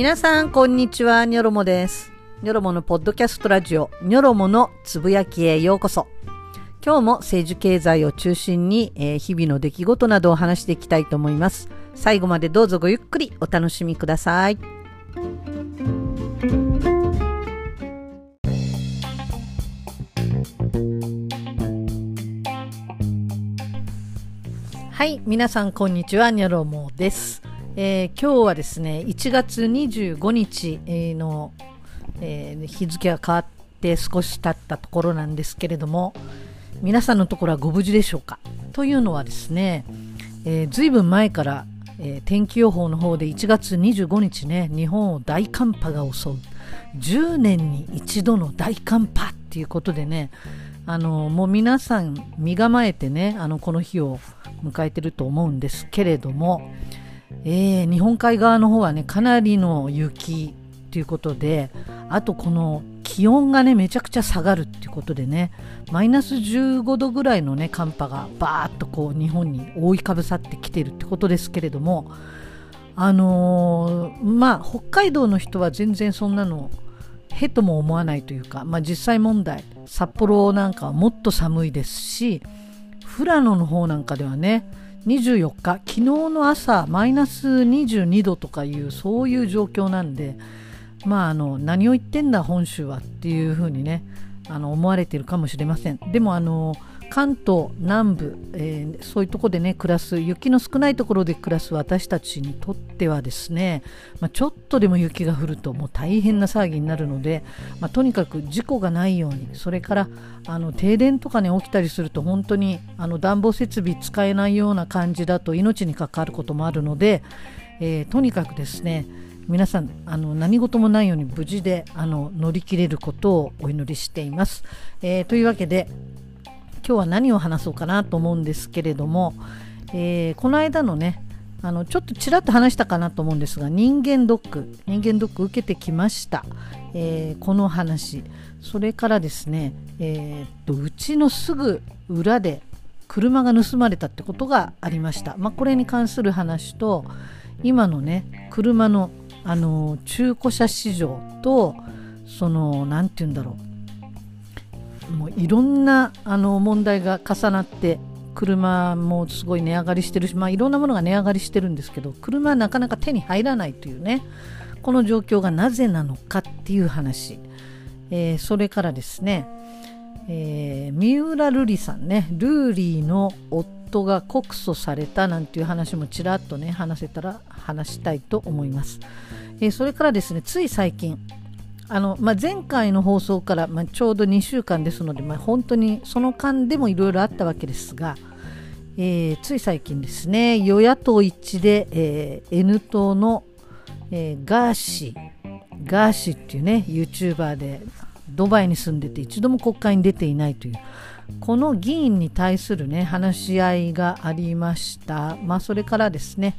皆さん、こんにちは。ニョロモです。ニョロモのポッドキャストラジオ、ニョロモのつぶやきへようこそ。今日も政治経済を中心に、えー日々の出来事などを話していきたいと思います。最後までどうぞごゆっくりお楽しみください。はい、皆さんこんにちは、ニョロモです。えー今日はですね、1月25日の、えー日付が変わって少し経ったところなんですけれども、皆さんのところはご無事でしょうか？というのはですね、えー、ずいぶん前から、えー天気予報の方で1月25日ね、日本を大寒波が襲う。10年に一度の大寒波っていうことでね、あのもう皆さん身構えてね、あのこの日を迎えてると思うんですけれども、えー日本海側の方はね、かなりの雪ということで、あとこの気温がね、めちゃくちゃ下がるっていうことでね、マイナス15度ぐらいのね、寒波がバーッとこう日本に覆いかぶさってきてるってことですけれども、あのーまあ、北海道の人は全然そんなの、へとも思わないというか、まあ、実際問題、札幌なんかはもっと寒いですし、富良野の方なんかではね、24日、昨日の朝、マイナス22度とかいう、そういう状況なんで、まあ、あの何を言ってんだ、本州はっていうふうにね、あの思われているかもしれません。でもあの関東南部、えーそういうところでね暮らす雪の少ないところで暮らす私たちにとってはですね、まあ、ちょっとでも雪が降るともう大変な騒ぎになるので、まあ、とにかく事故がないようにそれからあの停電とかね起きたりすると本当にあの暖房設備使えないような感じだと命に関わることもあるので、えーとにかくですね皆さんあの何事もないように無事であの乗り切れることをお祈りしています。えーというわけで今日は何を話そうかなと思うんですけれども、えーこの間のねあのちょっとちらっと話したかなと思うんですが人間ドック人間ドック受けてきました、えーこの話。それからですね、えーっとうちのすぐ裏で車が盗まれたってことがありました、まあ、これに関する話と今のね車のあの中古車市場とその何て言うんだろう。もういろんなあの問題が重なって車もすごい値上がりしてるし、まあ、いろんなものが値上がりしてるんですけど車はなかなか手に入らないというねこの状況がなぜなのかっていう話、えーそれからですね、えー三浦瑠麗さんねルーリーの夫が告訴されたなんていう話もちらっとね話せたら話したいと思います、えーそれからですねつい最近あの、まあ、前回の放送から、まあ、ちょうど2週間ですので、まあ、本当にその間でもいろいろあったわけですが、えーつい最近ですね与野党一致で、えー N 党の、えーガーシーガーシーっていうね YouTuber でドバイに住んでて一度も国会に出ていないというこの議員に対するね話し合いがありました、まあ、それからですね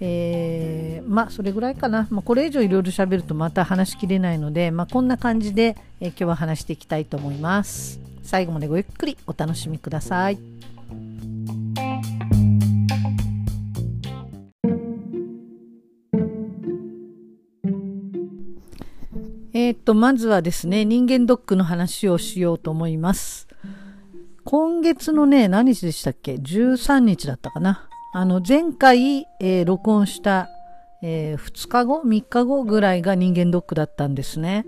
えーまあそれぐらいかな、まあ、これ以上いろいろ喋るとまた話しきれないので、まあ、こんな感じで、えー今日は話していきたいと思います。最後までごゆっくりお楽しみください。えっとまずはですね人間ドックの話をしようと思います。今月のね何日でしたっけ？13日だったかな。あの前回、えー録音した、え2日後3日後ぐらいが人間ドックだったんですね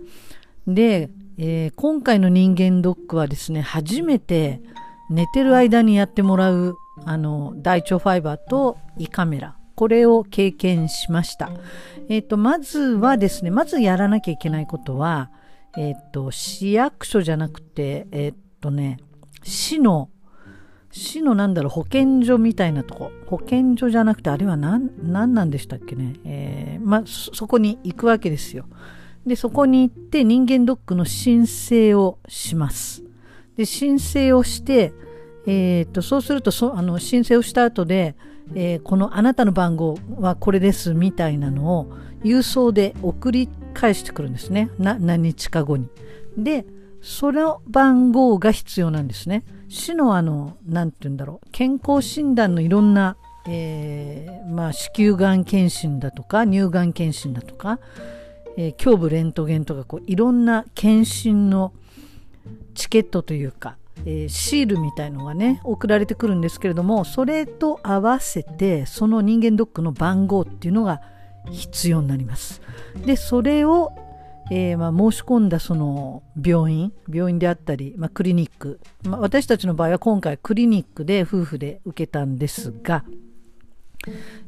で、えー今回の人間ドックはですね初めて寝てる間にやってもらうあの大腸ファイバーと胃カメラこれを経験しました。えっ、と、まずはですね、まずやらなきゃいけないことは、えっ、と、市役所じゃなくて、えっ、とね、市の、市のなんだろう、保健所みたいなとこ。保健所じゃなくて、あれは何、何なんでしたっけね。えーまあ、そそこに行くわけですよ。で、そこに行って人間ドックの申請をします。で、申請をして、えー、とそうするとそあの申請をした後で、えーこのあなたの番号はこれですみたいなのを郵送で送り返してくるんですねな何日か後に。でその番号が必要なんですね。市のあの何て言うんだろう健康診断のいろんなえー、まあ、子宮がん検診だとか乳がん検診だとか、えー、胸部レントゲンとかこういろんな検診のチケットというか、えー、シールみたいのがね送られてくるんですけれどもそれと合わせてその人間ドックの番号っていうのが必要になります。でそれを、えー、ま、申し込んだその病院病院であったり、まあ、クリニック、まあ、私たちの場合は今回クリニックで夫婦で受けたんですが、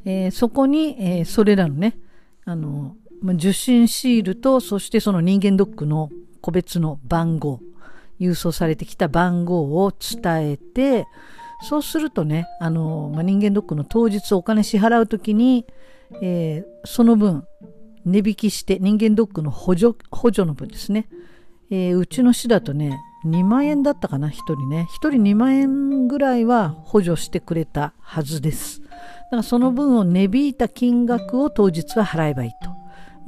えー、そこに、えそれらのねあの受診シールとそしてその人間ドックの個別の番号郵送されてきた番号を伝えてそうするとねあの、ま、人間ドックの当日お金支払う時に、え、その分値引きして人間ドックの補助補助の分ですね、えー、うちの市だとね2万円だったかな1人ね。1人2万円ぐらいは補助してくれたはずです。だからその分を値引いた金額を当日は払えばいいと、ま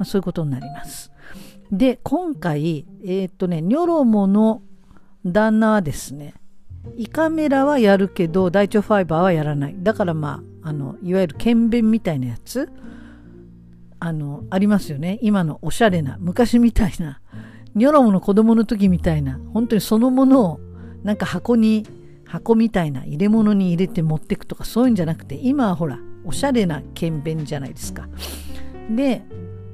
あ、そういうことになります。で今回えー、っとねニョロモの旦那はですね胃カメラはやるけど大腸ファイバーはやらない。だからまああのいわゆる検便みたいなやつあのありますよね。今のおしゃれな昔みたいなニョロムの子供の時みたいな本当にそのものをなんか箱に箱みたいな入れ物に入れて持ってくとかそういうんじゃなくて今はほらおしゃれな検便じゃないですか。で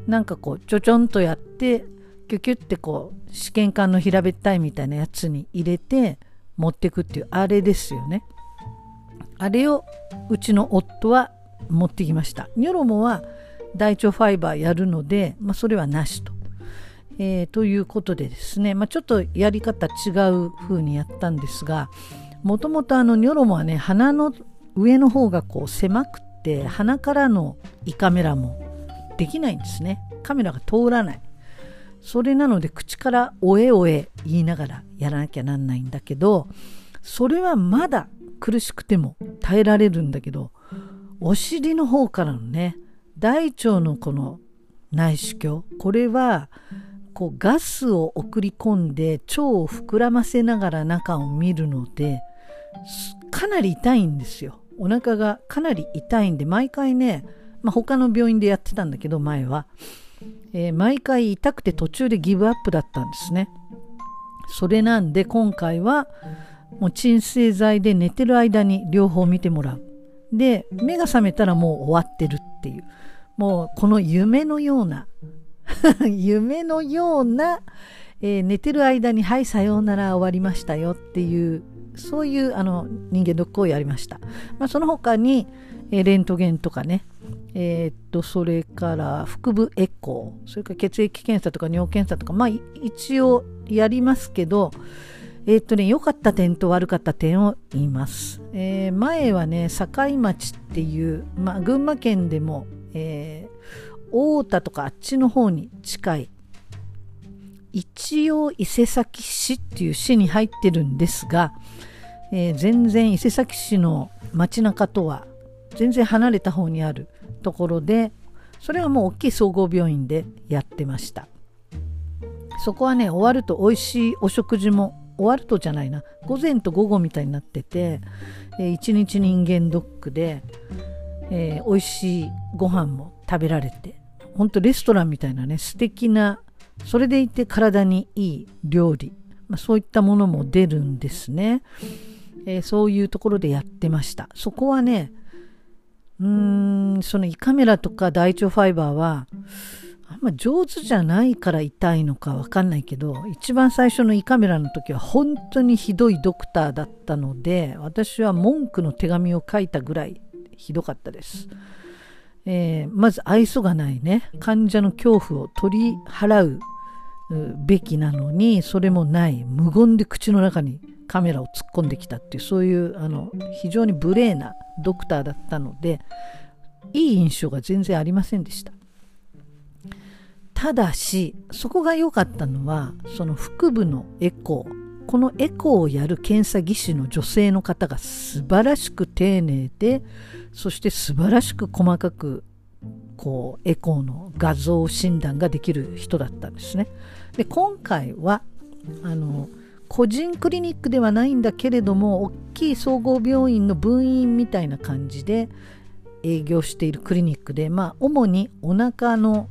なんかこうちょちょんとやってキュキュってこう試験管の平べったいみたいなやつに入れて持ってくっていうあれですよね。あれをうちの夫は持ってきました。ニョロモは大腸ファイバーやるので、まあ、それはなしと、えー、ということでですね、まあ、ちょっとやり方違う風にやったんですがもともとあのニョロモはね鼻の上の方がこう狭くて鼻からの胃カメラもできないんですね。カメラが通らない。それなので口から「おえおえ」言いながらやらなきゃなんないんだけどそれはまだ苦しくても耐えられるんだけどお尻の方からのね大腸のこの内視鏡これはこうガスを送り込んで腸を膨らませながら中を見るのでかなり痛いんですよお腹がかなり痛いんで毎回ね、まあ、他の病院でやってたんだけど前はえー、毎回痛くて途中でギブアップだったんですね。それなんで今回はもう鎮静剤で寝てる間に両方見てもらう。で目が覚めたらもう終わってるっていうもうこの夢のような 夢のような、えー、寝てる間に「はいさようなら終わりましたよ」っていうそういうあの人間ドックをやりました。まあ、その他に、えー、レントゲンとかねえー、っとそれから腹部エコーそれから血液検査とか尿検査とかまあ一応やりますけどえー、っとね良かった点と悪かった点を言います、えー、前はね境町っていう、まあ、群馬県でも、え太田とかあっちの方に近い一応伊勢崎市っていう市に入ってるんですが、え全然伊勢崎市の街中とは全然離れた方にあるところでそれはもう大きい総合病院でやってました。そこはね終わると美味しいお食事も終わるとじゃないな。午前と午後みたいになってて、えー、一日人間ドックで、えー、美味しいご飯も食べられてほんとレストランみたいなね素敵なそれでいて体にいい料理、まあ、そういったものも出るんですね、えー、そういうところでやってました。そこはねうーんその胃カメラとか大腸ファイバーはあんま上手じゃないから痛いのかわかんないけど一番最初の胃カメラの時は本当にひどいドクターだったので私は文句の手紙を書いたぐらいひどかったです、えー、まず愛想がないね。患者の恐怖を取り払うべきなのにそれもない。無言で口の中にカメラを突っ込んできたっていうそういうあの非常に無礼なドクターだったのでいい印象が全然ありませんでした。ただしそこが良かったのはその腹部のエコーこのエコーをやる検査技師の女性の方が素晴らしく丁寧でそして素晴らしく細かくこうエコーの画像診断ができる人だったんですね。で今回はあの個人クリニックではないんだけれども大きい総合病院の分院みたいな感じで、営業しているクリニックで、まあ、主にお腹の、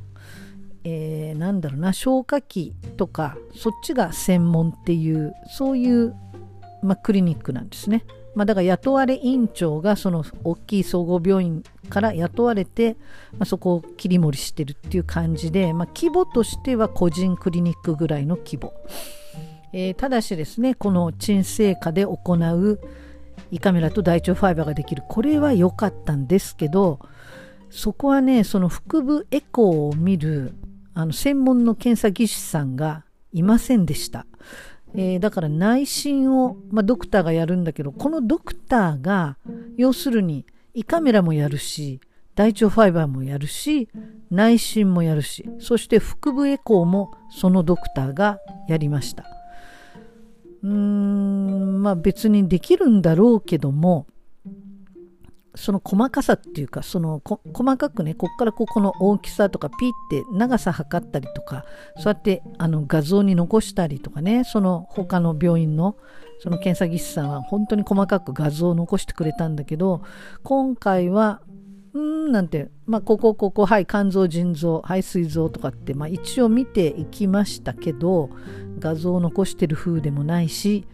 えー、なんだろうな消化器とかそっちが専門っていうそういう、まあ、クリニックなんですね。まあ、だから雇われ院長がその大きい総合病院から雇われて、まあ、そこを切り盛りしてるっていう感じで、まあ、規模としては個人クリニックぐらいの規模、えー、ただしですねこの鎮静下で行う胃カメラと大腸ファイバーができるこれは良かったんですけどそこはねその腹部エコーを見るあの専門の検査技師さんがいませんでした。えー、だから内診を、まあ、ドクターがやるんだけどこのドクターが要するに胃カメラもやるし大腸ファイバーもやるし内診もやるしそして腹部エコーもそのドクターがやりましたうーんまあ別にできるんだろうけどもその細かさっていうかその細かくねこっからここの大きさとかピッて長さ測ったりとかそうやってあの画像に残したりとかねその他の病院のその検査技師さんは本当に細かく画像を残してくれたんだけど今回はうーんなんて、まあ、ここここはい肝臓腎臓はい膵臓とかって、まあ、一応見ていきましたけど画像を残してる風でもないし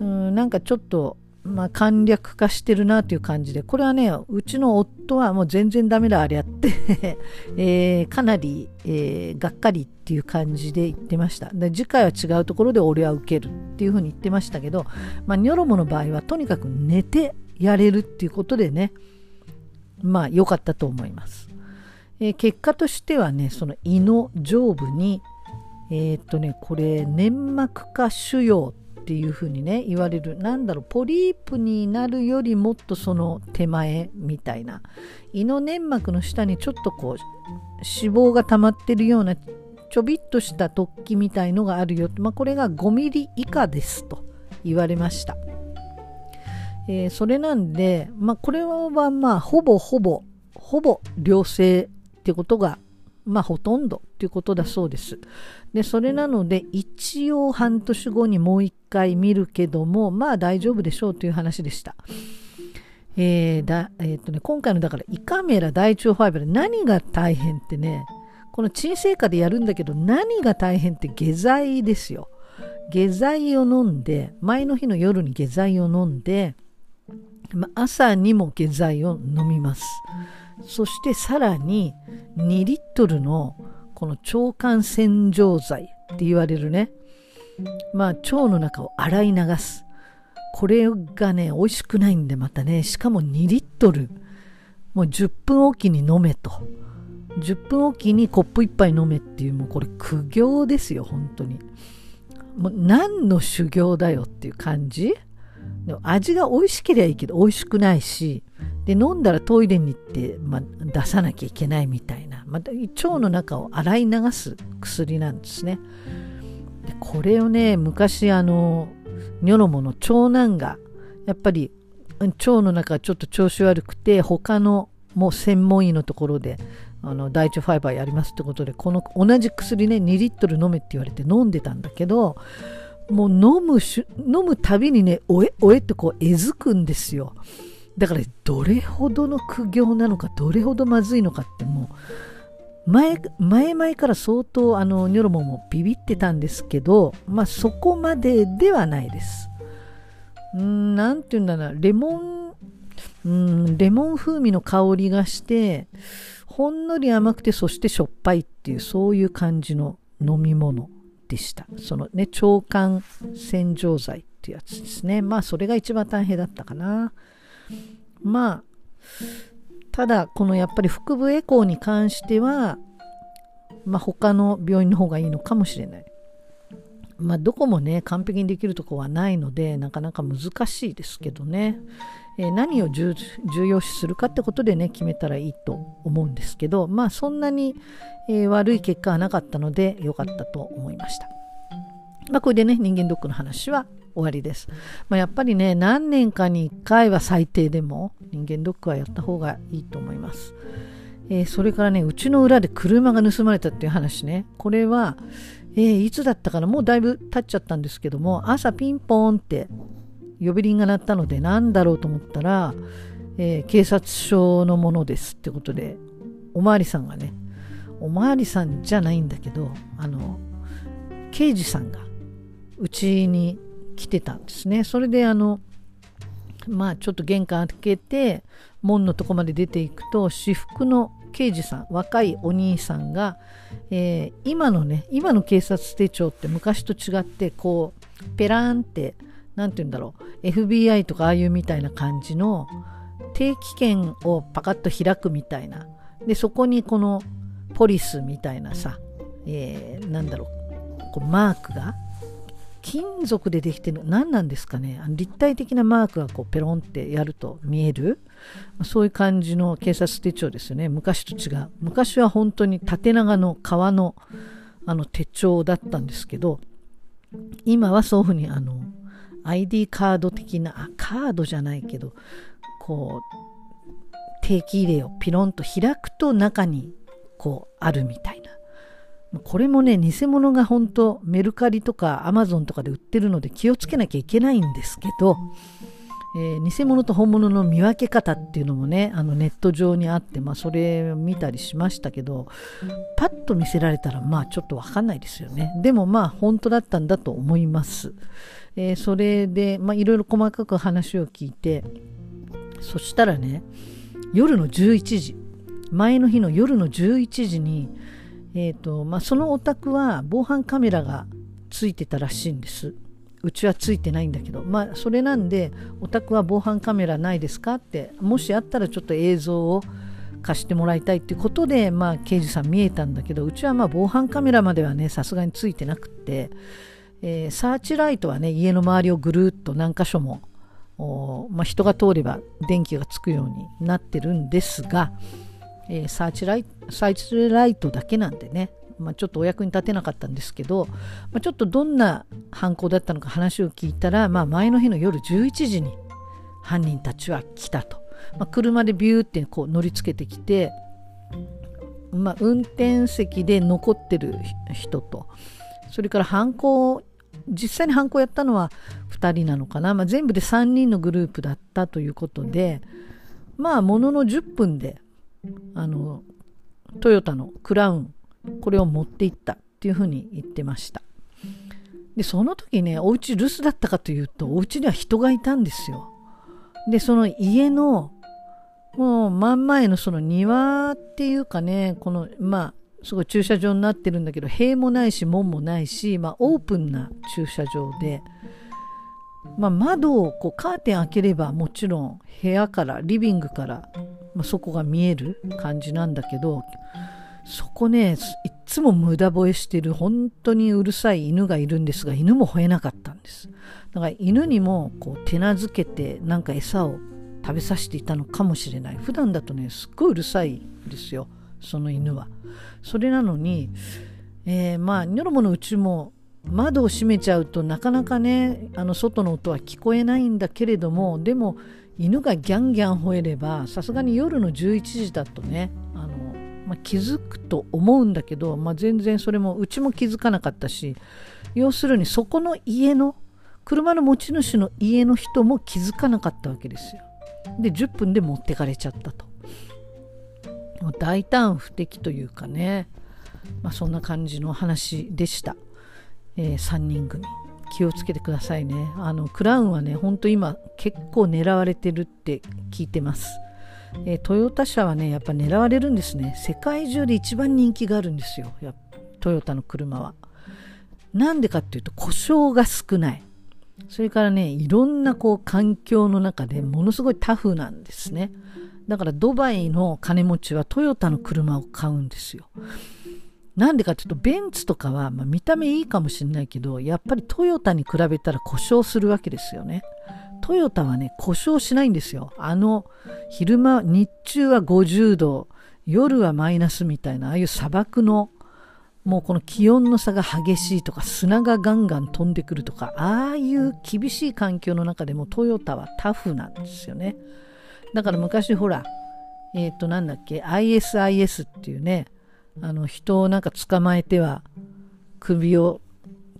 うんなんかちょっとまあ、簡略化してるなという感じで、これはね、うちの夫はもう全然ダメだ、あれやって えー、かなり、えー、がっかりっていう感じで言ってました。で次回は違うところで俺は受けるっていうふうに言ってましたけど、まあ、ニョロモの場合はとにかく寝てやれるっていうことでね、まあ良かったと思います。えー、結果としてはね、その胃の上部に、え、っとね、これ、粘膜下腫瘍っていうふうにね言われる。なんだろうポリープになるよりもっとその手前みたいな。胃の粘膜の下にちょっとこう脂肪が溜まってるようなちょびっとした突起みたいのがあるよ、まあ、これが5ミリ以下ですと言われました、えー、それなんで、まあ、これはまあほぼほぼほぼ良性ってことがまあほとんどっていうことだそうです。で、それなので一応半年後にもう一回見るけども、まあ大丈夫でしょうという話でした。えーだえーとね、今回のだから胃カメラ大腸ファイバー何が大変ってね、この鎮静下でやるんだけど何が大変って下剤ですよ。下剤を飲んで、前の日の夜に下剤を飲んで、ま朝にも下剤を飲みます。そしてさらに2リットルのこの腸管洗浄剤って言われるね。まあ腸の中を洗い流す。これがね美味しくないんでまたね。しかも2リットル。もう10分おきに飲めと。10分おきにコップ1杯飲めっていうもうこれ苦行ですよ本当に。もう何の修行だよっていう感じ？でも味が美味しければいいけど美味しくないしで飲んだらトイレに行って、まあ、出さなきゃいけないみたいな、また腸の中を洗い流す薬なんですね。でこれをね昔あのニョロモの長男がやっぱり腸の中ちょっと調子悪くて他のもう専門医のところであの大腸ファイバーやりますってことでこの同じ薬ね2リットル飲めって言われて飲んでたんだけどもう飲むし飲むたびにねおえおえってこうえずくんですよ。だからどれほどの苦行なのかどれほどまずいのかってもう前前々から相当あのニョロモもビビってたんですけどまあそこまでではないです。うん何て言うんだなレモンうんレモン風味の香りがしてほんのり甘くてそしてしょっぱいっていうそういう感じの飲み物。でした。そのね腸管洗浄剤ってやつですね。まあそれが一番大変だったかな。まあただこのやっぱり腹部エコーに関してはまあ他の病院の方がいいのかもしれない。まあどこもね完璧にできるとこはないのでなかなか難しいですけどね、えー、何を重要視するかってことでね決めたらいいと思うんですけどまあそんなに、えー、悪い結果はなかったので良かったと思いましたまあこれでね人間ドックの話は終わりです。まあ、やっぱりね、何年かに1回は最低でも人間ドックはやった方がいいと思います。えー、それからね、うちの裏で車が盗まれたっていう話ね、これは、えー、いつだったかな、もうだいぶ経っちゃったんですけども、朝ピンポーンって呼び鈴が鳴ったので、何だろうと思ったら、えー、警察署のものですってことでおまわりさんがねおまわりさんじゃないんだけどあの刑事さんがうちに来てたんですね。それであのまあちょっと玄関開けて門のとこまで出ていくと私服の刑事さん若いお兄さんが、えー、今のね今の警察手帳って昔と違ってこうペラーンって何て言うんだろう FBI とかああいうみたいな感じの定期券をパカッと開くみたいな。でそこにこのポリスみたいなさ、えー、なんだろうこうマークが金属でできてる何なんですかね。立体的なマークがこうペロンってやると見える。そういう感じの警察手帳ですよね。昔と違う。昔は本当に縦長の革のあの手帳だったんですけど今はそういうふうにあの ID カード的なあカードじゃないけどこう定期入れをピロンと開くと中にこうあるみたいな。これもね、偽物が本当メルカリとかアマゾンとかで売ってるので気をつけなきゃいけないんですけど、えー、偽物と本物の見分け方っていうのもね、あのネット上にあって、まあそれを見たりしましたけど、パッと見せられたらまあちょっとわかんないですよね。でもまあ本当だったんだと思います。えー、それで、いろいろ細かく話を聞いて、そしたらね、夜の11時、前の日の夜の11時に、えーとまあ、そのお宅は防犯カメラがついてたらしいんですうちはついてないんだけどまあそれなんでお宅は防犯カメラないですかってもしあったらちょっと映像を貸してもらいたいっていうことで、まあ、刑事さん見えたんだけどうちはまあ防犯カメラまではねさすがについてなくって、えー、サーチライトはね家の周りをぐるっと何箇所もまあ、人が通れば電気がつくようになってるんですが、えー、サーチライサーチライトだけなんでね、まあ、ちょっとお役に立てなかったんですけど、まあ、ちょっとどんな犯行だったのか話を聞いたら、まあ、前の日の夜11時に犯人たちは来たと、まあ、車でビューってこう乗りつけてきて、まあ、運転席で残ってる人と。それから犯行実際に犯行やったのは2人なのかな、まあ、全部で3人のグループだったということでまあものの10分であのトヨタのクラウンこれを持っていったっていうふうに言ってました。でその時ねお家留守だったかというとお家には人がいたんですよ。でその家のもう真ん前のその庭っていうかねこのまあすごい駐車場になってるんだけど塀もないし門もないし、まあ、オープンな駐車場で、まあ、窓をこうカーテン開ければもちろん部屋からリビングからまあ、そこが見える感じなんだけどそこねいっつも無駄吠えしてる本当にうるさい犬がいるんですが犬も吠えなかったんです。だから犬にもこう手なずけてなんか餌を食べさせていたのかもしれない。普段だとねすっごいうるさいですよその犬は。それなのに、えー、まあニョロモのうちも窓を閉めちゃうとなかなかねあの外の音は聞こえないんだけれどもでも犬がギャンギャン吠えればさすがに夜の11時だとね、まあ、気づくと思うんだけど、まあ、全然それもうちも気づかなかったし要するにそこの家の車の持ち主の家の人も気づかなかったわけですよ。で10分で持ってかれちゃったと。もう大胆不敵というかね、まあ、そんな感じの話でした、えー、3人組。気をつけてくださいねあのクラウンはねほんと今結構狙われてるって聞いてます、えー、トヨタ車はねやっぱ狙われるんですね。世界中で一番人気があるんですよ。やトヨタの車は。なんでかっていうと故障が少ない。それからねいろんなこう環境の中でものすごいタフなんですね。だからドバイの金持ちはトヨタの車を買うんですよ。なんでかっていうとベンツとかは、まあ、見た目いいかもしれないけどやっぱりトヨタに比べたら故障するわけですよね。トヨタはね故障しないんですよ。あの昼間日中は50度夜はマイナスみたいなああいう砂漠のもうこの気温の差が激しいとか砂がガンガン飛んでくるとかああいう厳しい環境の中でもトヨタはタフなんですよね。だから昔ほらえっ、ー、となんだっけ ISIS っていうねあの人をなんか捕まえては首を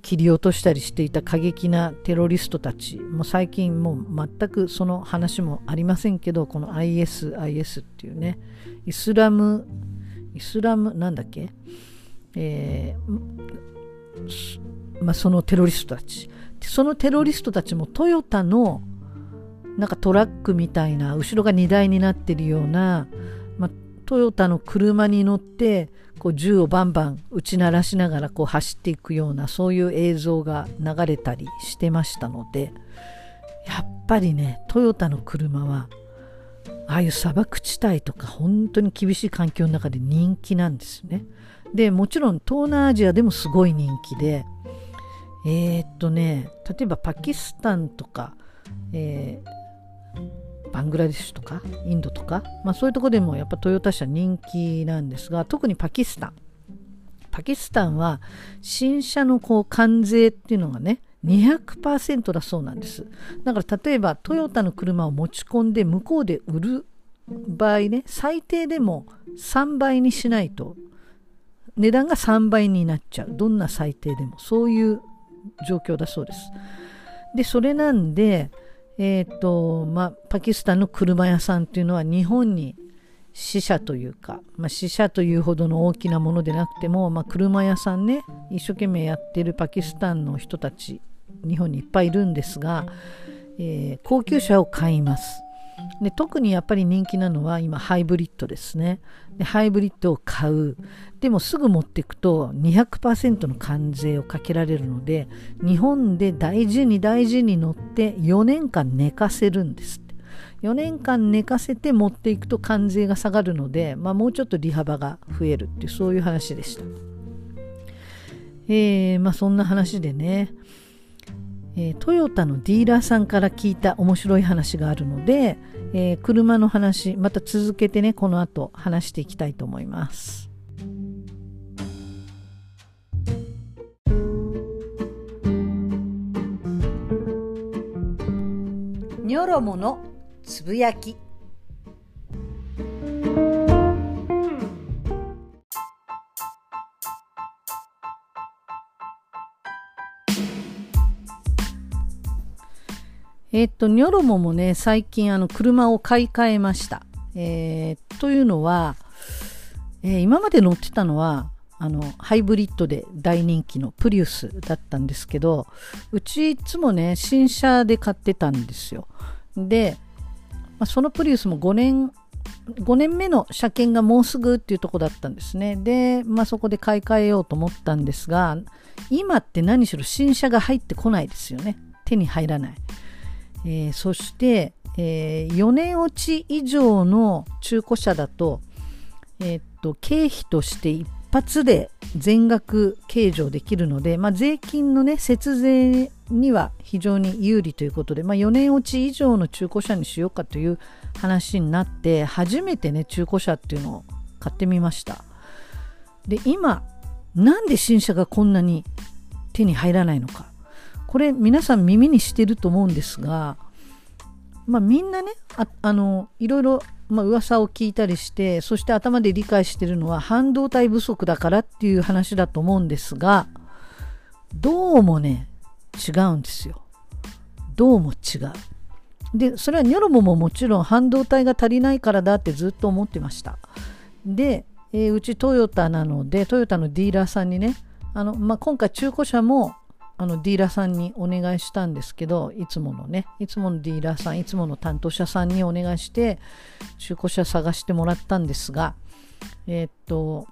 切り落としたりしていた過激なテロリストたちも最近もう全くその話もありませんけどこの IS、IS っていうねイスラムイスラムなんだっけ、えーまあ、そのテロリストたち。そのテロリストたちもトヨタのなんかトラックみたいな後ろが荷台になってるような、まあ、トヨタの車に乗ってこう銃をバンバン打ち鳴らしながらこう走っていくようなそういう映像が流れたりしてましたのでやっぱりねトヨタの車はああいう砂漠地帯とか本当に厳しい環境の中で人気なんですね。でもちろん東南アジアでもすごい人気でえー、っとね例えばパキスタンとか、えー、バングラデシュとかインドとか、まあ、そういうとこでもやっぱトヨタ車人気なんですが特にパキスタン。パキスタンは新車のこう関税っていうのがね200%だそうなんです。だから例えばトヨタの車を持ち込んで向こうで売る場合ね最低でも3倍にしないと値段が3倍になっちゃう。どんな最低でも。そういう状況だそうです。で、それなんで、え、ー、と、まあ、パキスタンの車屋さんっていうのは日本に死者というか、まあ、死者というほどの大きなものでなくても、まあ、車屋さんね、一生懸命やっているパキスタンの人たち、日本にいっぱいいるんですが、えー、高級車を買います。で特にやっぱり人気なのは今ハイブリッドですねでハイブリッドを買う。でもすぐ持っていくと200%の関税をかけられるので日本で大事に大事に乗って4年間寝かせるんです4年間寝かせて持っていくと関税が下がるので、まあ、もうちょっと利幅が増えるっていうそういう話でした。えー、まあそんな話でね、えー、トヨタのディーラーさんから聞いた面白い話があるので、えー、車の話また続けてねこの後話していきたいと思います。ニョロモのつぶやきえっと、ニョロモもね、最近あの車を買い替えました。えー、というのは、えー、今まで乗ってたのは、あの、ハイブリッドで大人気のプリウスだったんですけど、うちいつもね、新車で買ってたんですよ。で、まあ、そのプリウスも5年、5年目の車検がもうすぐっていうとこだったんですね。で、まあ、そこで買い替えようと思ったんですが、今って何しろ新車が入ってこないですよね。手に入らない。えー、そして、えー、4年落ち以上の中古車だと,、えー、っと経費として一発で全額計上できるので、まあ、税金の、ね、節税には非常に有利ということで、まあ、4年落ち以上の中古車にしようかという話になって初めてね中古車っていうのを買ってみました。で今なんで新車がこんなに手に入らないのか。これ皆さん耳にしてると思うんですが、まあ、みんなねああのいろいろ、まあ、噂を聞いたりしてそして頭で理解してるのは半導体不足だからっていう話だと思うんですがどうもね違うんですよ。どうも違う。でそれはニョロモももちろん半導体が足りないからだってずっと思ってました。で、えー、うちトヨタなのでトヨタのディーラーさんにねあの、まあ、今回中古車もあのディーラーさんにお願いしたんですけどいつものね。いつものディーラーさんいつもの担当者さんにお願いして中古車探してもらったんですがえー、っと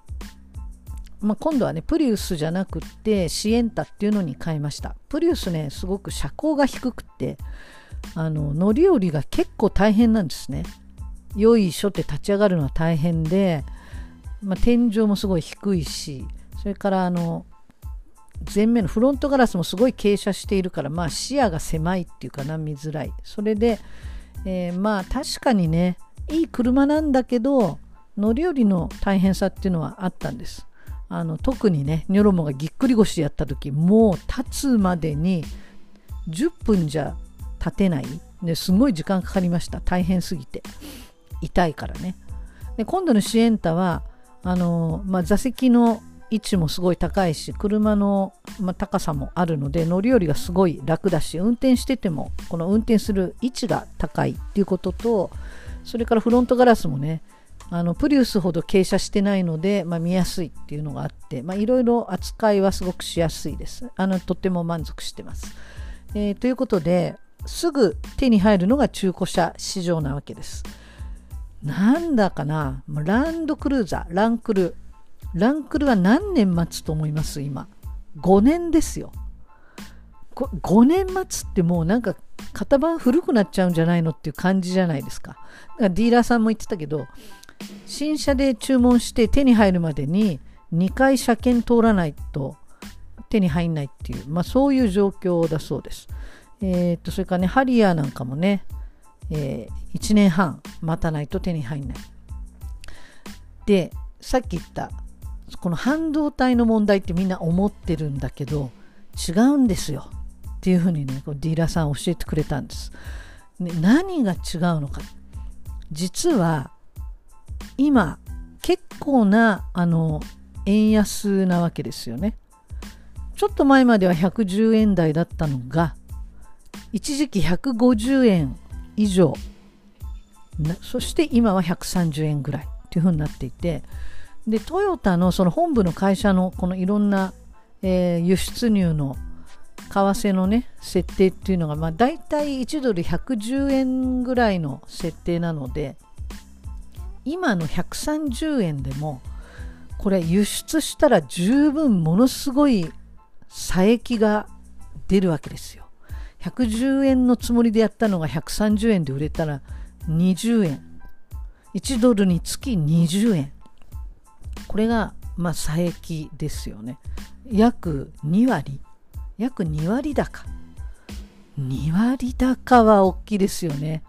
まあ、今度はねプリウスじゃなくってシエンタっていうのに変えました。プリウスねすごく車高が低くてあの乗り降りが結構大変なんですね。良いしょって立ち上がるのは大変で、まあ、天井もすごい低いしそれからあの前面のフロントガラスもすごい傾斜しているから、まあ、視野が狭いっていうかな見づらい。それで、えー、まあ確かにねいい車なんだけど乗り降りの大変さっていうのはあったんです。あの特にねニョロモがぎっくり腰やった時もう立つまでに10分じゃ立てない。ですごい時間かかりました。大変すぎて。痛いからね。で今度のシエンタはあの、まあ、座席の位置もすごい高いし車の、まあ、高さもあるので乗り降りがすごい楽だし運転しててもこの運転する位置が高いっていうこととそれからフロントガラスもねあのプリウスほど傾斜してないので、まあ、見やすいっていうのがあっていろいろ扱いはすごくしやすいです。あのとっても満足してます、えー、ということですぐ手に入るのが中古車市場なわけです。なんだかなランドクルーザーランクルランクルは何年待つと思います？今5年ですよ5年待つってもうなんか型番古くなっちゃうんじゃないのっていう感じじゃないですか。かディーラーさんも言ってたけど新車で注文して手に入るまでに2回車検通らないと手に入んないっていう、まあ、そういう状況だそうです。えー、っとそれからねハリアーなんかもね、えー、1年半待たないと手に入んない。でさっき言ったこの半導体の問題ってみんな思ってるんだけど違うんですよっていうふうにねこうディーラーさん教えてくれたんです。ね、何が違うのか実は今結構なあの円安なわけですよね。ちょっと前までは110円台だったのが一時期150円以上そして今は130円ぐらいというふうになっていてでトヨタのその本部の会社のこのいろんな、えー、輸出入の為替のね設定っていうのが、まあ、大体1ドル110円ぐらいの設定なので今の130円でもこれ輸出したら十分ものすごい差益が出るわけですよ。110円のつもりでやったのが130円で売れたら20円。1ドルにつき20円。これがまあ差益ですよね。約2割。約2割高。2割高は大きいですよね。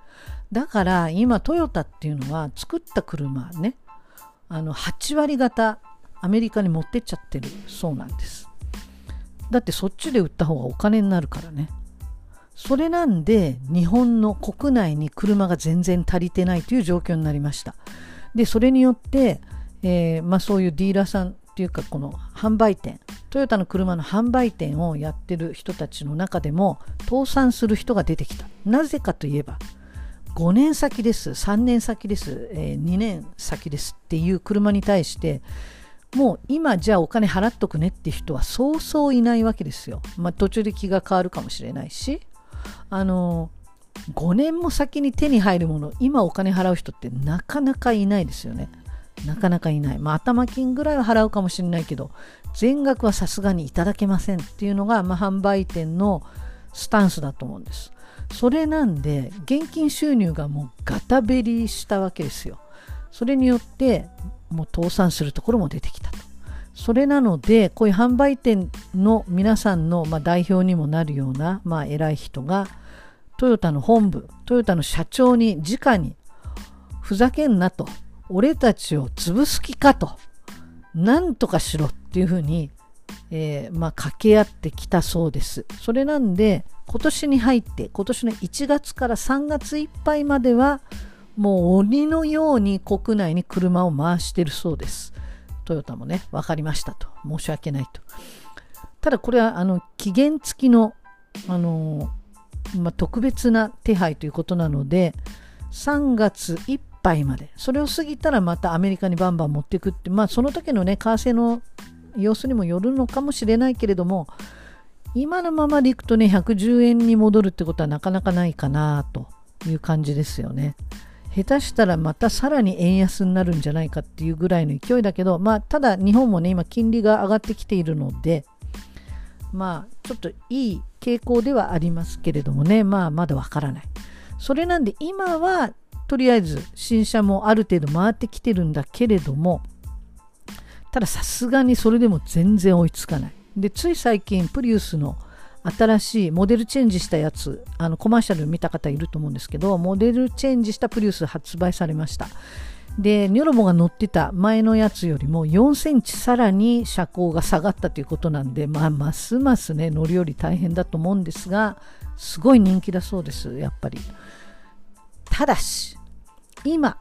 だから今トヨタっていうのは作った車ねあの8割方アメリカに持ってっちゃってるそうなんですだってそっちで売った方がお金になるからねそれなんで日本の国内に車が全然足りてないという状況になりましたでそれによって、えー、まあ、そういうディーラーさんっていうかこの販売店トヨタの車の販売店をやってる人たちの中でも倒産する人が出てきたなぜかといえば5年先です3年先です、えー、2年先ですっていう車に対してもう今じゃあお金払っとくねって人はそうそういないわけですよ。まあ、途中で気が変わるかもしれないしあの5年も先に手に入るもの今お金払う人ってなかなかいないですよね。なかなかいない。まあ、頭金ぐらいは払うかもしれないけど全額はさすがにいただけませんっていうのが、まあ、販売店のスタンスだと思うんです。それなんで現金収入がもうガタベリしたわけですよ。それによってもう倒産するところも出てきたと。それなのでこういう販売店の皆さんの、まあ、代表にもなるような、まあ、偉い人がトヨタの本部トヨタの社長に直にふざけんなと俺たちを潰す気かとなんとかしろっていうふうに、えー、まあ、掛け合ってきたそうです。それなんで今年に入って今年の1月から3月いっぱいまではもう鬼のように国内に車を回してるそうです。トヨタもね、分かりましたと。申し訳ないと。ただこれはあの期限付きの、あのまあ、特別な手配ということなので、3月いっぱいまで、それを過ぎたらまたアメリカにバンバン持っていくって、まあその時のね、為替の様子にもよるのかもしれないけれども、今のままでいくとね、110円に戻るってことはなかなかないかなという感じですよね。下手したらまたさらに円安になるんじゃないかっていうぐらいの勢いだけど、まあ、ただ日本もね、今金利が上がってきているので、まあ、ちょっといい傾向ではありますけれどもね、まあ、まだわからない。それなんで今は、とりあえず新車もある程度回ってきてるんだけれども、たださすがにそれでも全然追いつかない。でつい最近プリウスの新しいモデルチェンジしたやつあのコマーシャル見た方いると思うんですけどモデルチェンジしたプリウス発売されましたでニョロモが乗ってた前のやつよりも4センチさらに車高が下がったということなんで、まあ、ますますね乗り降り大変だと思うんですがすごい人気だそうですやっぱりただし今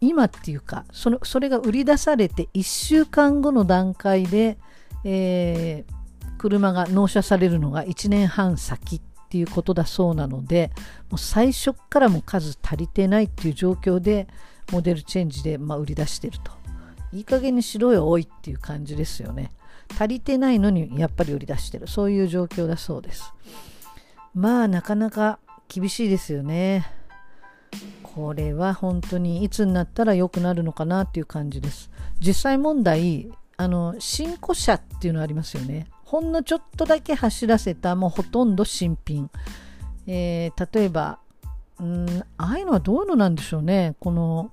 今っていうかそのそれが売り出されて1週間後の段階で、えー、車が納車されるのが1年半先っていうことだそうなのでもう最初からも数足りてないっていう状況でモデルチェンジで、まあ、売り出してると。いい加減にしろよ多いっていう感じですよね。足りてないのにやっぱり売り出してる。そういう状況だそうです。まあなかなか厳しいですよね。これは本当にいつになったら良くなるのかなっていう感じです。実際問題、あの、新古車っていうのありますよね。ほんのちょっとだけ走らせた、もうほとんど新品。えー、例えば、うん、ああいうのはどういうのなんでしょうね。この、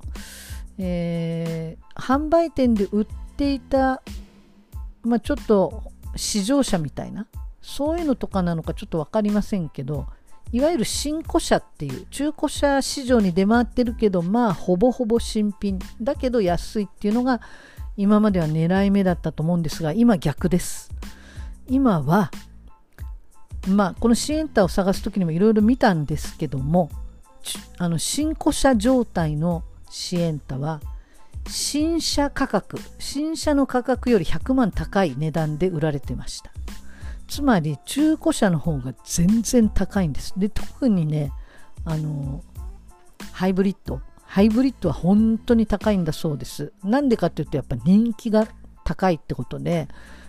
えー、販売店で売っていた、まあ、ちょっと試乗車みたいな、そういうのとかなのかちょっと分かりませんけど、いわゆる新古車っていう中古車市場に出回ってるけどまあほぼほぼ新品。だけど安いっていうのが今までは狙い目だったと思うんですが今逆です。今はまあこのシエンタを探す時にもいろいろ見たんですけどもあの新古車状態のシエンタは新車価格新車の価格より100万高い値段で売られてました。つまり中古車の方が全然高いんです。で、特にね、あの、ハイブリッド。ハイブリッドは本当に高いんだそうです。なんでかっていうと、やっぱ人気が高いってことで、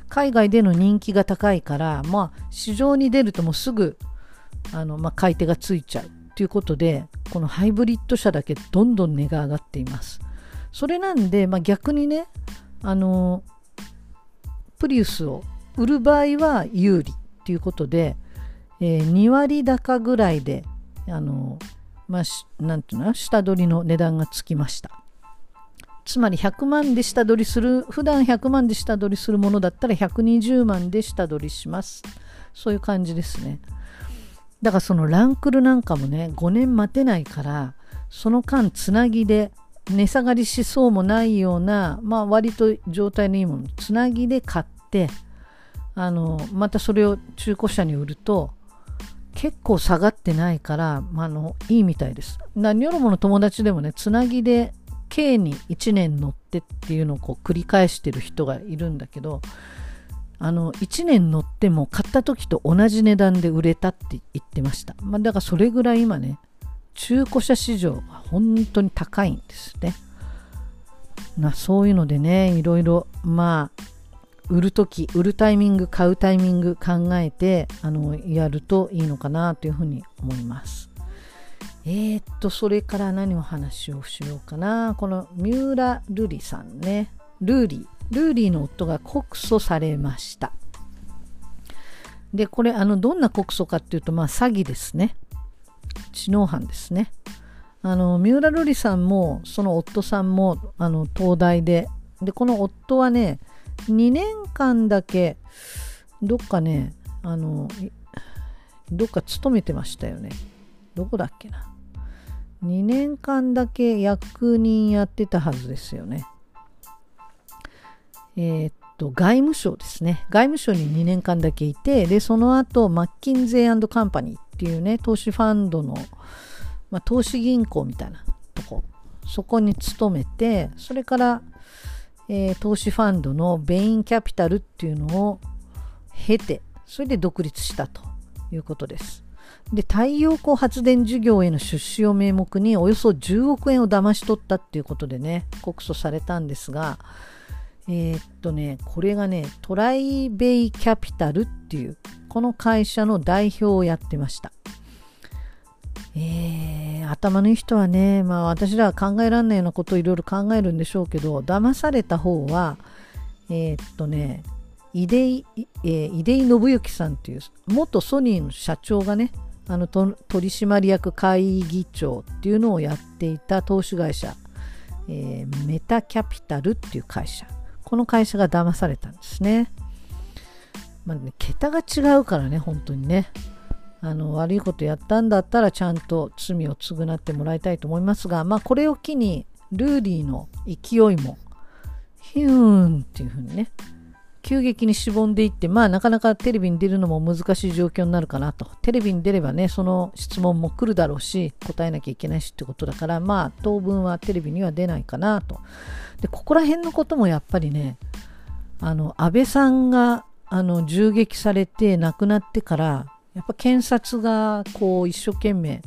海外での人気が高いから、まあ、市場に出るともうすぐ、あの、まあ、買い手がついちゃうということで、このハイブリッド車だけどんどん値が上がっています。それなんで、まあ、逆にね、あの、プリウスを売る場合は有利っていうことで、えー、2割高ぐらいであのまあなんていうの下取りの値段がつきました。つまり100万で下取りする普段100万で下取りするものだったら120万で下取りします。そういう感じですね。だからそのランクルなんかもね5年待てないからその間つなぎで値下がりしそうもないような、まあ、割と状態のいいものつなぎで買ってあのまたそれを中古車に売ると結構下がってないから、まあの、いいみたいです。何よりもの友達でもね、つなぎで K に1年乗ってっていうのをこう繰り返してる人がいるんだけど、あの、1年乗っても買った時と同じ値段で売れたって言ってました。まあ、だからそれぐらい今ね、中古車市場が本当に高いんですね。ま、そういうのでね、いろいろ、まあ、売る時売るタイミング買うタイミング考えてあのやるといいのかなというふうに思います。えー、っとそれから何を話をしようかな。この三浦瑠璃さんね。ルーリー。ルーリーの夫が告訴されました。でこれあのどんな告訴かっていうとまあ詐欺ですね。知能犯ですね。あの三浦瑠麗さんもその夫さんもあの東大で。でこの夫はね2年間だけどっかねあのどっか勤めてましたよね。どこだっけな。2年間だけ役人やってたはずですよね。えー、っと外務省ですね。外務省に2年間だけいてでその後マッキンゼーカンパニーっていうね投資ファンドの、まあ、投資銀行みたいなとこそこに勤めてそれからえー、投資ファンドのベインキャピタルっていうのを経て、それで独立したということです。で、太陽光発電事業への出資を名目におよそ10億円を騙し取ったっていうことでね、告訴されたんですが、えー、っとね、これがね、トライベイキャピタルっていう、この会社の代表をやってました。えー、頭のいい人はね、まあ私らは考えられないようなことをいろいろ考えるんでしょうけど、騙された方は、えー、っとね、井出井、え、出井信之さんという元ソニーの社長がね、あの取締役会議長っていうのをやっていた投資会社、えー、メタキャピタルっていう会社。この会社が騙されたんですね。まあね、桁が違うからね、本当にね。あの悪いことやったんだったらちゃんと罪を償ってもらいたいと思いますが、まあ、これを機にルーリーの勢いもヒューンっていう風にね急激にしぼんでいって、まあなかなかテレビに出るのも難しい状況になるかなと。テレビに出ればね、その質問も来るだろうし、答えなきゃいけないしってことだから、まあ当分はテレビには出ないかなと。で、ここら辺のこともやっぱりね、あの、安倍さんが、あの、銃撃されて亡くなってから、やっぱ検察がこう一生懸命、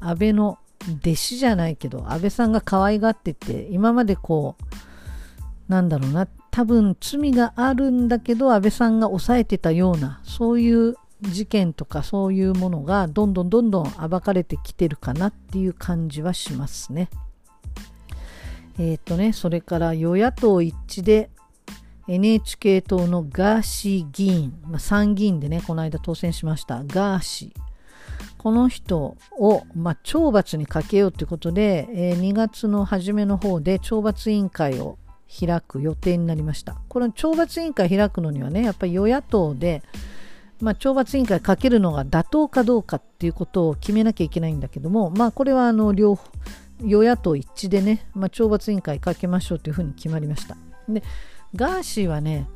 安倍の弟子じゃないけど、安倍さんが可愛がってて、今までこう、なんだろうな、多分罪があるんだけど安倍さんが抑えてたようなそういう事件とかそういうものがどんどんどんどん暴かれてきてるかなっていう感じはしますね。えっ、とね、それから与野党一致で NHK 党のガーシー議員、まあ、参議院でね、この間当選しましたガーシー。この人を、まあ、懲罰にかけようということで、えー、2月の初めの方で懲罰委員会を開く予定になりました。これ懲罰委員会開くのにはね、やっぱり与野党で、まあ、懲罰委員会かけるのが妥当かどうかっていうことを決めなきゃいけないんだけども、まあ、これはあの両与野党一致でね、まあ、懲罰委員会かけましょうというふうに決まりました。で、ガーシーはね、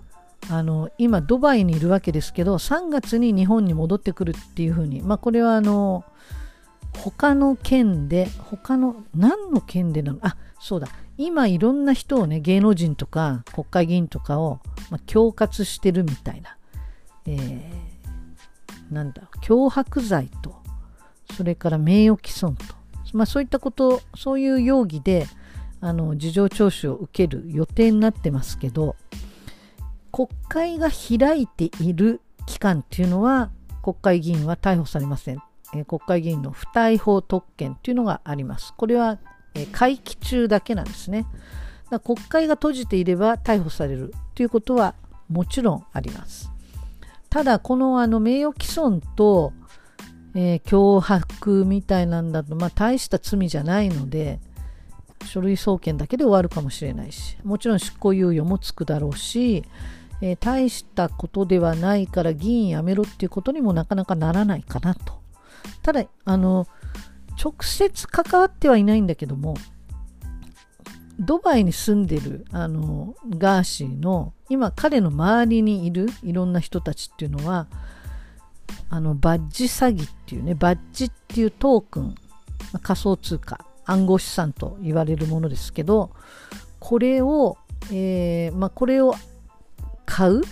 あの今、ドバイにいるわけですけど、3月に日本に戻ってくるっていうふうに、まあ、これはあの他の県で、他の、何の県でなの？あ、そうだ、今いろんな人をね、芸能人とか国会議員とかを、まあ、恐喝してるみたいな、えー、なんだ、脅迫罪と、それから名誉毀損と、まあ、そういったこと、そういう容疑で、あの、事情聴取を受ける予定になってますけど、国会が開いている期間っていうのは、国会議員は逮捕されません。え国会議員の不逮捕特権っていうのがあります。これは、え会期中だけなんですね。だ国会が閉じていれば逮捕されるということはもちろんあります。ただ、このあの名誉毀損と、えー、脅迫みたいなんだと、まあ、大した罪じゃないので、書類送検だけで終わるかもしれないし、もちろん執行猶予もつくだろうし、えー、大したことではないから議員辞めろっていうことにもなかなかならないかなと。ただ、あの、直接関わってはいないんだけども、ドバイに住んでるあのガーシーの今彼の周りにいるいろんな人たちっていうのはあのバッジ詐欺っていうねバッジっていうトークン仮想通貨暗号資産と言われるものですけどこれを、えーまあ、これを買う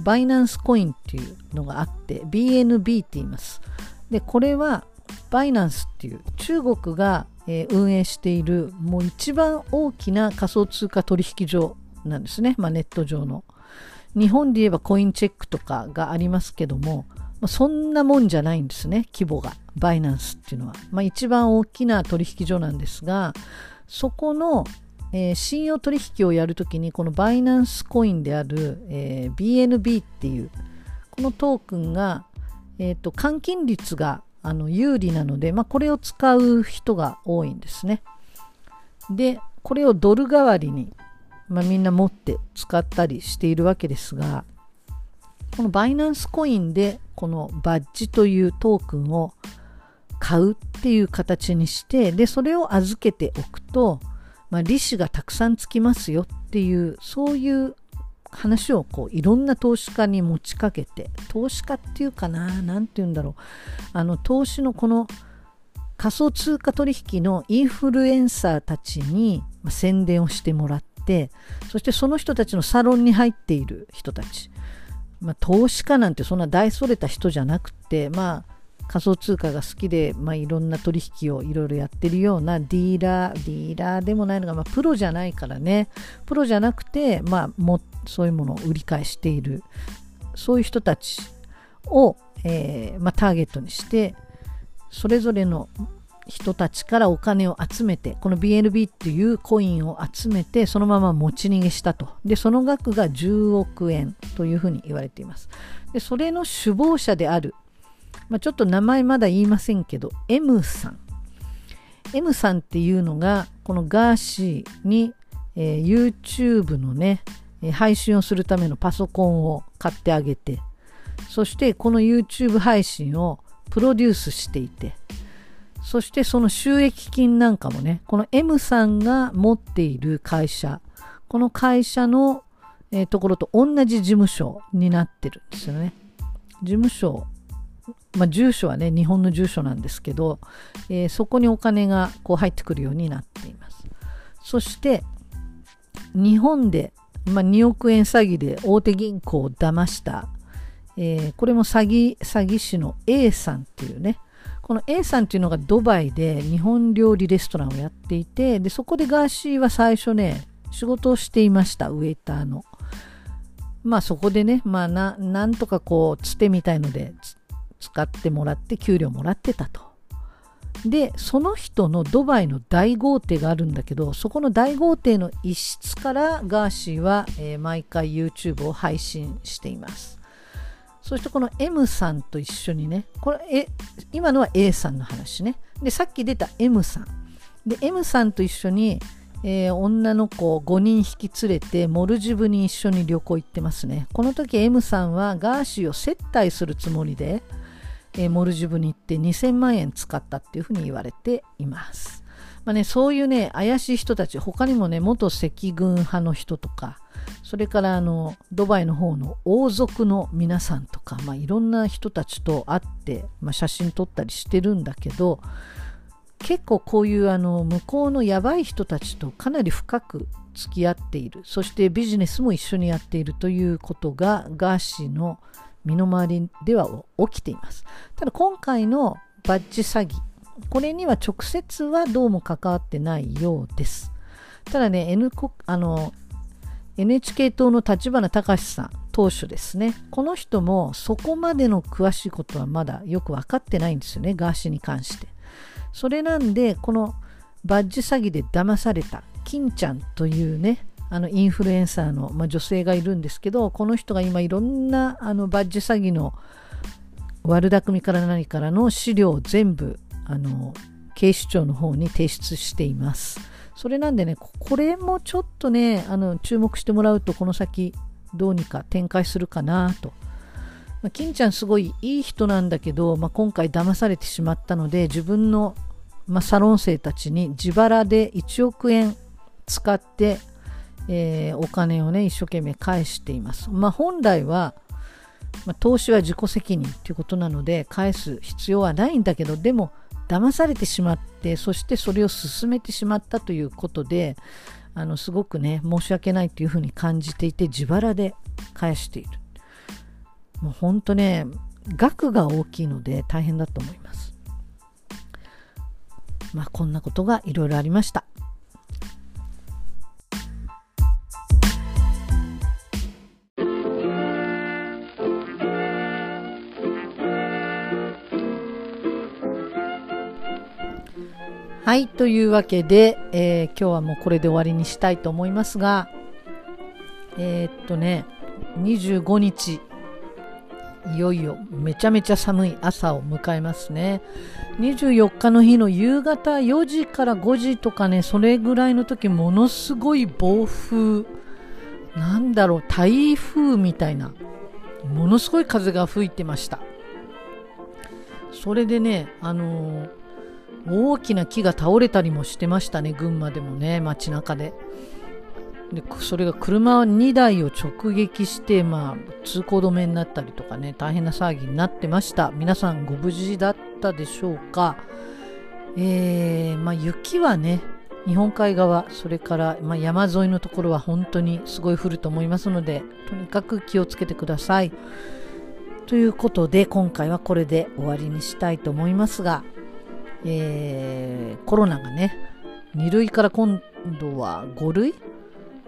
バイナンスコインっていうのがあって BNB って言います。で、これはバイナンスっていう中国が、えー、運営しているもう一番大きな仮想通貨取引所なんですね、まあ、ネット上の。日本で言えばコインチェックとかがありますけども、まあ、そんなもんじゃないんですね、規模が。バイナンスっていうのは。まあ、一番大きな取引所なんですが、そこのえー、信用取引をやるときにこのバイナンスコインである、えー、BNB っていうこのトークンが、えーと、換金率があの有利なので、まあ、これを使う人が多いんですね。でこれをドル代わりに、まあ、みんな持って使ったりしているわけですがこのバイナンスコインでこのバッジというトークンを買うっていう形にしてでそれを預けておくとまあ、利子がたくさんつきますよっていうそういう話をこういろんな投資家に持ちかけて投資家っていうかな何て言うんだろう。あの投資のこの仮想通貨取引のインフルエンサーたちに宣伝をしてもらってそしてその人たちのサロンに入っている人たち、まあ、投資家なんてそんな大それた人じゃなくてまあ仮想通貨が好きで、まあ、いろんな取引をいろいろやってるようなディーラー、ディーラーでもないのが、まあ、プロじゃないからね、プロじゃなくて、まあ、もそういうものを売り買いしている、そういう人たちを、えーまあ、ターゲットにして、それぞれの人たちからお金を集めて、この BNB っていうコインを集めて、そのまま持ち逃げしたと。で、その額が10億円というふうに言われています。で、それの首謀者であるまあ、ちょっと名前まだ言いませんけど M さん M さんっていうのがこのガーシーに、えー、YouTube のね配信をするためのパソコンを買ってあげてそしてこの YouTube 配信をプロデュースしていてそしてその収益金なんかもねこの M さんが持っている会社この会社の、えーところと同じ事務所になってるんですよね。事務所、まあ、住所はね、日本の住所なんですけど、えーそこにお金がこう入ってくるようになっています。そして、日本で、まあ、2億円詐欺で大手銀行を騙した、えーこれも詐欺詐欺師の A さんっていうねこの A さんっていうのがドバイで日本料理レストランをやっていてでそこでガーシーは最初ね仕事をしていましたウェイターのまあそこでねまあななんとかこうつてみたいのでつ使ってもらって給料もらってたと。でその人のドバイの大豪邸があるんだけどそこの大豪邸の一室からガーシーは、えー毎回 YouTube を配信しています。そしてこの M さんと一緒にねこれえ今のは A さんの話ね。でさっき出た M さん。で M さんと一緒に、えー女の子5人引き連れてモルジブに一緒に旅行行ってますね。この時 M さんはガーシーを接待するつもりでえーモルジブに行って2000万円使ったっていうふうに言われています。まあね、そういうね、怪しい人たち、他にもね、元赤軍派の人とか、それからあのドバイの方の王族の皆さんとか、まあ、いろんな人たちと会って、まあ、写真撮ったりしてるんだけど、結構こういうあの向こうのやばい人たちとかなり深く付き合っているそしてビジネスも一緒にやっているということがガーシーの身の回りでは起きています。ただ今回のバッジ詐欺これには直接はどうも関わってないようです。ただね、N、あの NHK 党の立花隆さん党首ですねこの人もそこまでの詳しいことはまだよく分かってないんですよねガーシーに関して。それなんでこのバッジ詐欺で騙された金ちゃんというねあのインフルエンサーの、まあ、女性がいるんですけどこの人が今いろんなあのバッジ詐欺の悪巧みから何からの資料を全部あの警視庁の方に提出しています。それなんでねこれもちょっとねあの注目してもらうとこの先どうにか展開するかなと。まあ金ちゃんすごいいい人なんだけど、まあ、今回騙されてしまったので自分の、まあ、サロン生たちに自腹で1億円使って、えーお金をね一生懸命返しています。まあ、本来は、まあ、投資は自己責任ということなので返す必要はないんだけどでも騙されてしまってそしてそれを進めてしまったということであのすごくね申し訳ないというふうに感じていて自腹で返している。もう本当ね額が大きいので大変だと思います。まあこんなことがいろいろありました。はい、というわけで、えー今日はもうこれで終わりにしたいと思いますが、えーっとね、25日、いよいよめちゃめちゃ寒い朝を迎えますね。24日の日の夕方4時から5時とかね、それぐらいの時ものすごい暴風、なんだろう、台風みたいな、ものすごい風が吹いてました。それでね、あのー大きな木が倒れたりもしてましたね、群馬でもね、街中で。でそれが車2台を直撃して、まあ、通行止めになったりとかね、大変な騒ぎになってました。皆さんご無事だったでしょうか？えーまあ、雪はね、日本海側、それから、まあ、山沿いのところは本当にすごい降ると思いますので、とにかく気をつけてください。ということで、今回はこれで終わりにしたいと思いますが、えーコロナがね、2類から今度は5類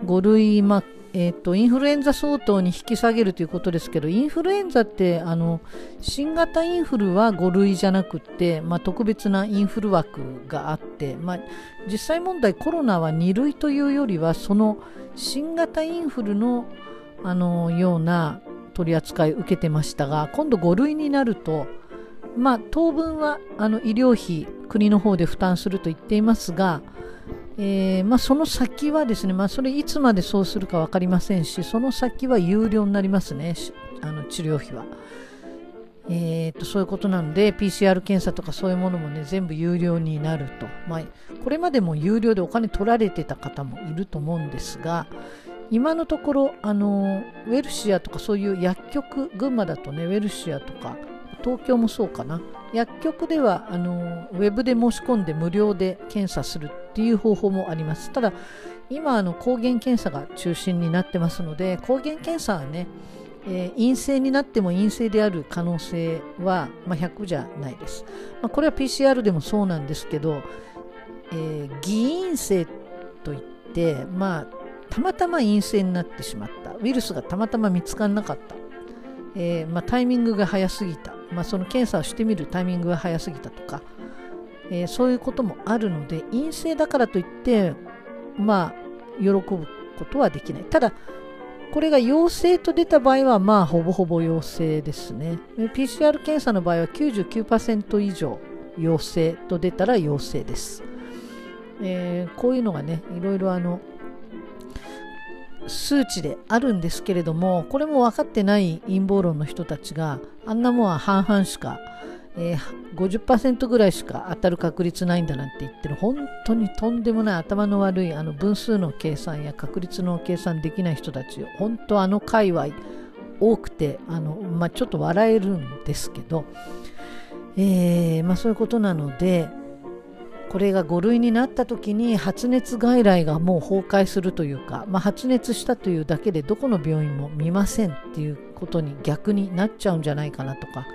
?5 類、ま、えっ、と、インフルエンザ相当に引き下げるということですけど、インフルエンザって、あの、新型インフルは5類じゃなくって、まあ、特別なインフル枠があって、まあ、実際問題コロナは2類というよりは、その新型インフルの、あの、ような取り扱いを受けてましたが、今度5類になると、まあ、当分はあの医療費国の方で負担すると言っていますが、えーまあ、その先はですね、まあ、それいつまでそうするか分かりませんしその先は有料になりますねあの治療費は、えーとそういうことなので PCR 検査とかそういうものもね全部有料になると、まあ、これまでも有料でお金取られてた方もいると思うんですが今のところあのウェルシアとかそういう薬局群馬だとねウェルシアとか東京もそうかな。薬局ではあのウェブで申し込んで無料で検査するっていう方法もあります。ただ今あの抗原検査が中心になってますので抗原検査はね、えー、陰性になっても陰性である可能性は、まあ、100じゃないです、まあ、これは PCR でもそうなんですけど、えー、偽陰性といってまあたまたま陰性になってしまった。ウイルスがたまたま見つからなかった、えーまあ、タイミングが早すぎた、まあ、その検査をしてみるタイミングが早すぎたとか、えー、そういうこともあるので陰性だからといってまあ喜ぶことはできない。ただこれが陽性と出た場合はまあほぼほぼ陽性ですね。PCR 検査の場合は99%以上陽性と出たら陽性です、えー、こういうのがねいろいろあの数値であるんですけれどもこれも分かってない陰謀論の人たちがあんなもんは半々しかえー、50%ぐらいしか当たる確率ないんだなんて言ってる本当にとんでもない頭の悪いあの分数の計算や確率の計算できない人たち本当あの界隈多くてあの、まあ、ちょっと笑えるんですけど、えー、まあ、そういうことなのでこれが5類になった時に発熱外来がもう崩壊するというか、まあ、発熱したというだけでどこの病院も見ませんっていうことに逆になっちゃうんじゃないかなとか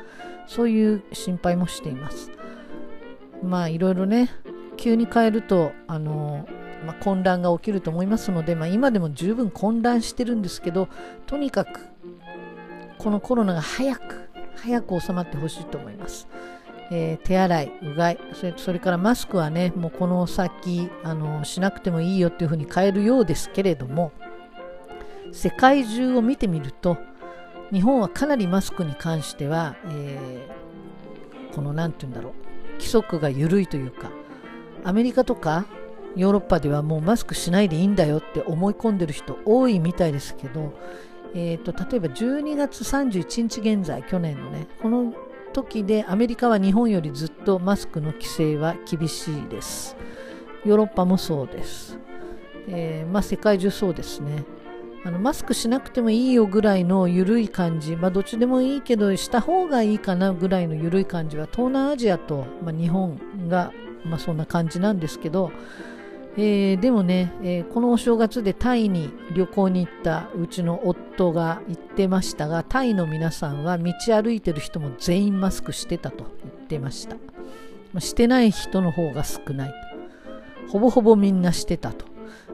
そういう心配もしています。まあいろいろね急に変えるとあの、まあ、混乱が起きると思いますので、まあ、今でも十分混乱してるんですけどとにかくこのコロナが早く早く収まってほしいと思います、えー、手洗いうがいそれそれからマスクはねもうこの先あのしなくてもいいよっていうふうに変えるようですけれども世界中を見てみると日本はかなりマスクに関しては、えー、この何て言うんだろう規則が緩いというかアメリカとかヨーロッパではもうマスクしないでいいんだよって思い込んでる人多いみたいですけど、えーと、例えば12月31日現在去年のねこの時でアメリカは日本よりずっとマスクの規制は厳しいです。ヨーロッパもそうです、えー、まあ、世界中そうですね。あのマスクしなくてもいいよぐらいの緩い感じ、まあ、どっちでもいいけどした方がいいかなぐらいの緩い感じは東南アジアと、まあ、日本が、まあ、そんな感じなんですけど、えー、でもね、えー、このお正月でタイに旅行に行ったうちの夫が言ってましたがタイの皆さんは道歩いてる人も全員マスクしてたと言ってました、してない人の方が少ないほぼほぼみんなしてたと。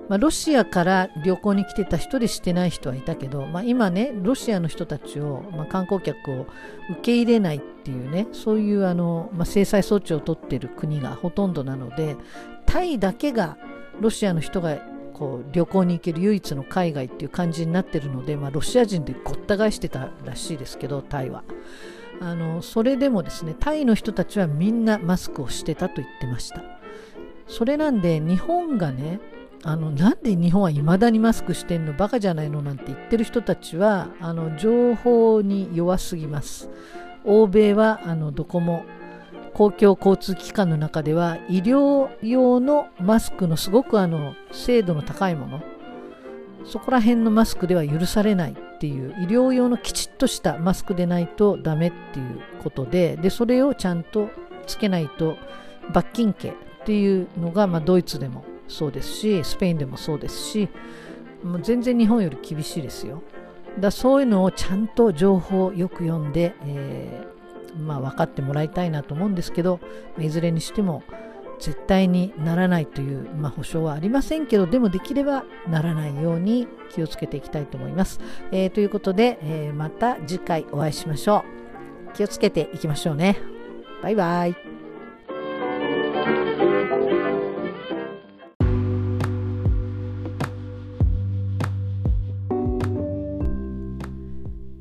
まあ、ロシアから旅行に来てた人でしてない人はいたけど、まあ、今ねロシアの人たちを、まあ、観光客を受け入れないっていうねそういうあの、ま、制裁措置を取ってる国がほとんどなのでタイだけがロシアの人がこう旅行に行ける唯一の海外っていう感じになってるので、まあ、ロシア人でごった返してたらしいですけどタイは。あのそれでもですねタイの人たちはみんなマスクをしてたと言ってましたそれなんで日本がねあのなんで日本はいまだにマスクしてんのバカじゃないのなんて言ってる人たちはあの情報に弱すぎます欧米はあのどこも公共交通機関の中では医療用のマスクのすごくあの精度の高いもの。そこら辺のマスクでは許されないっていう医療用のきちっとしたマスクでないとダメっていうことででそれをちゃんとつけないと罰金刑っていうのが、まあ、ドイツでもそうですしスペインでもそうですしもう全然日本より厳しいですよ。だそういうのをちゃんと情報をよく読んで、えー、まあ、分かってもらいたいなと思うんですけどいずれにしても絶対にならないという、まあ、保証はありませんけどでもできればならないように気をつけていきたいと思います。えー、ということで、えー、また次回お会いしましょう。気をつけていきましょうね。バイバイ。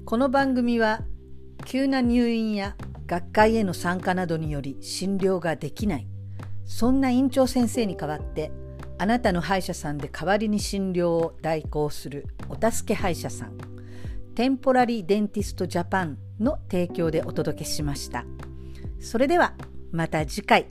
この番組は急な入院や学会への参加などにより診療ができない。そんな院長先生に代わってあなたの歯医者さんで代わりに診療を代行するお助け歯医者さんテンポラリーデンティストジャパンの提供でお届けしました。それではまた次回。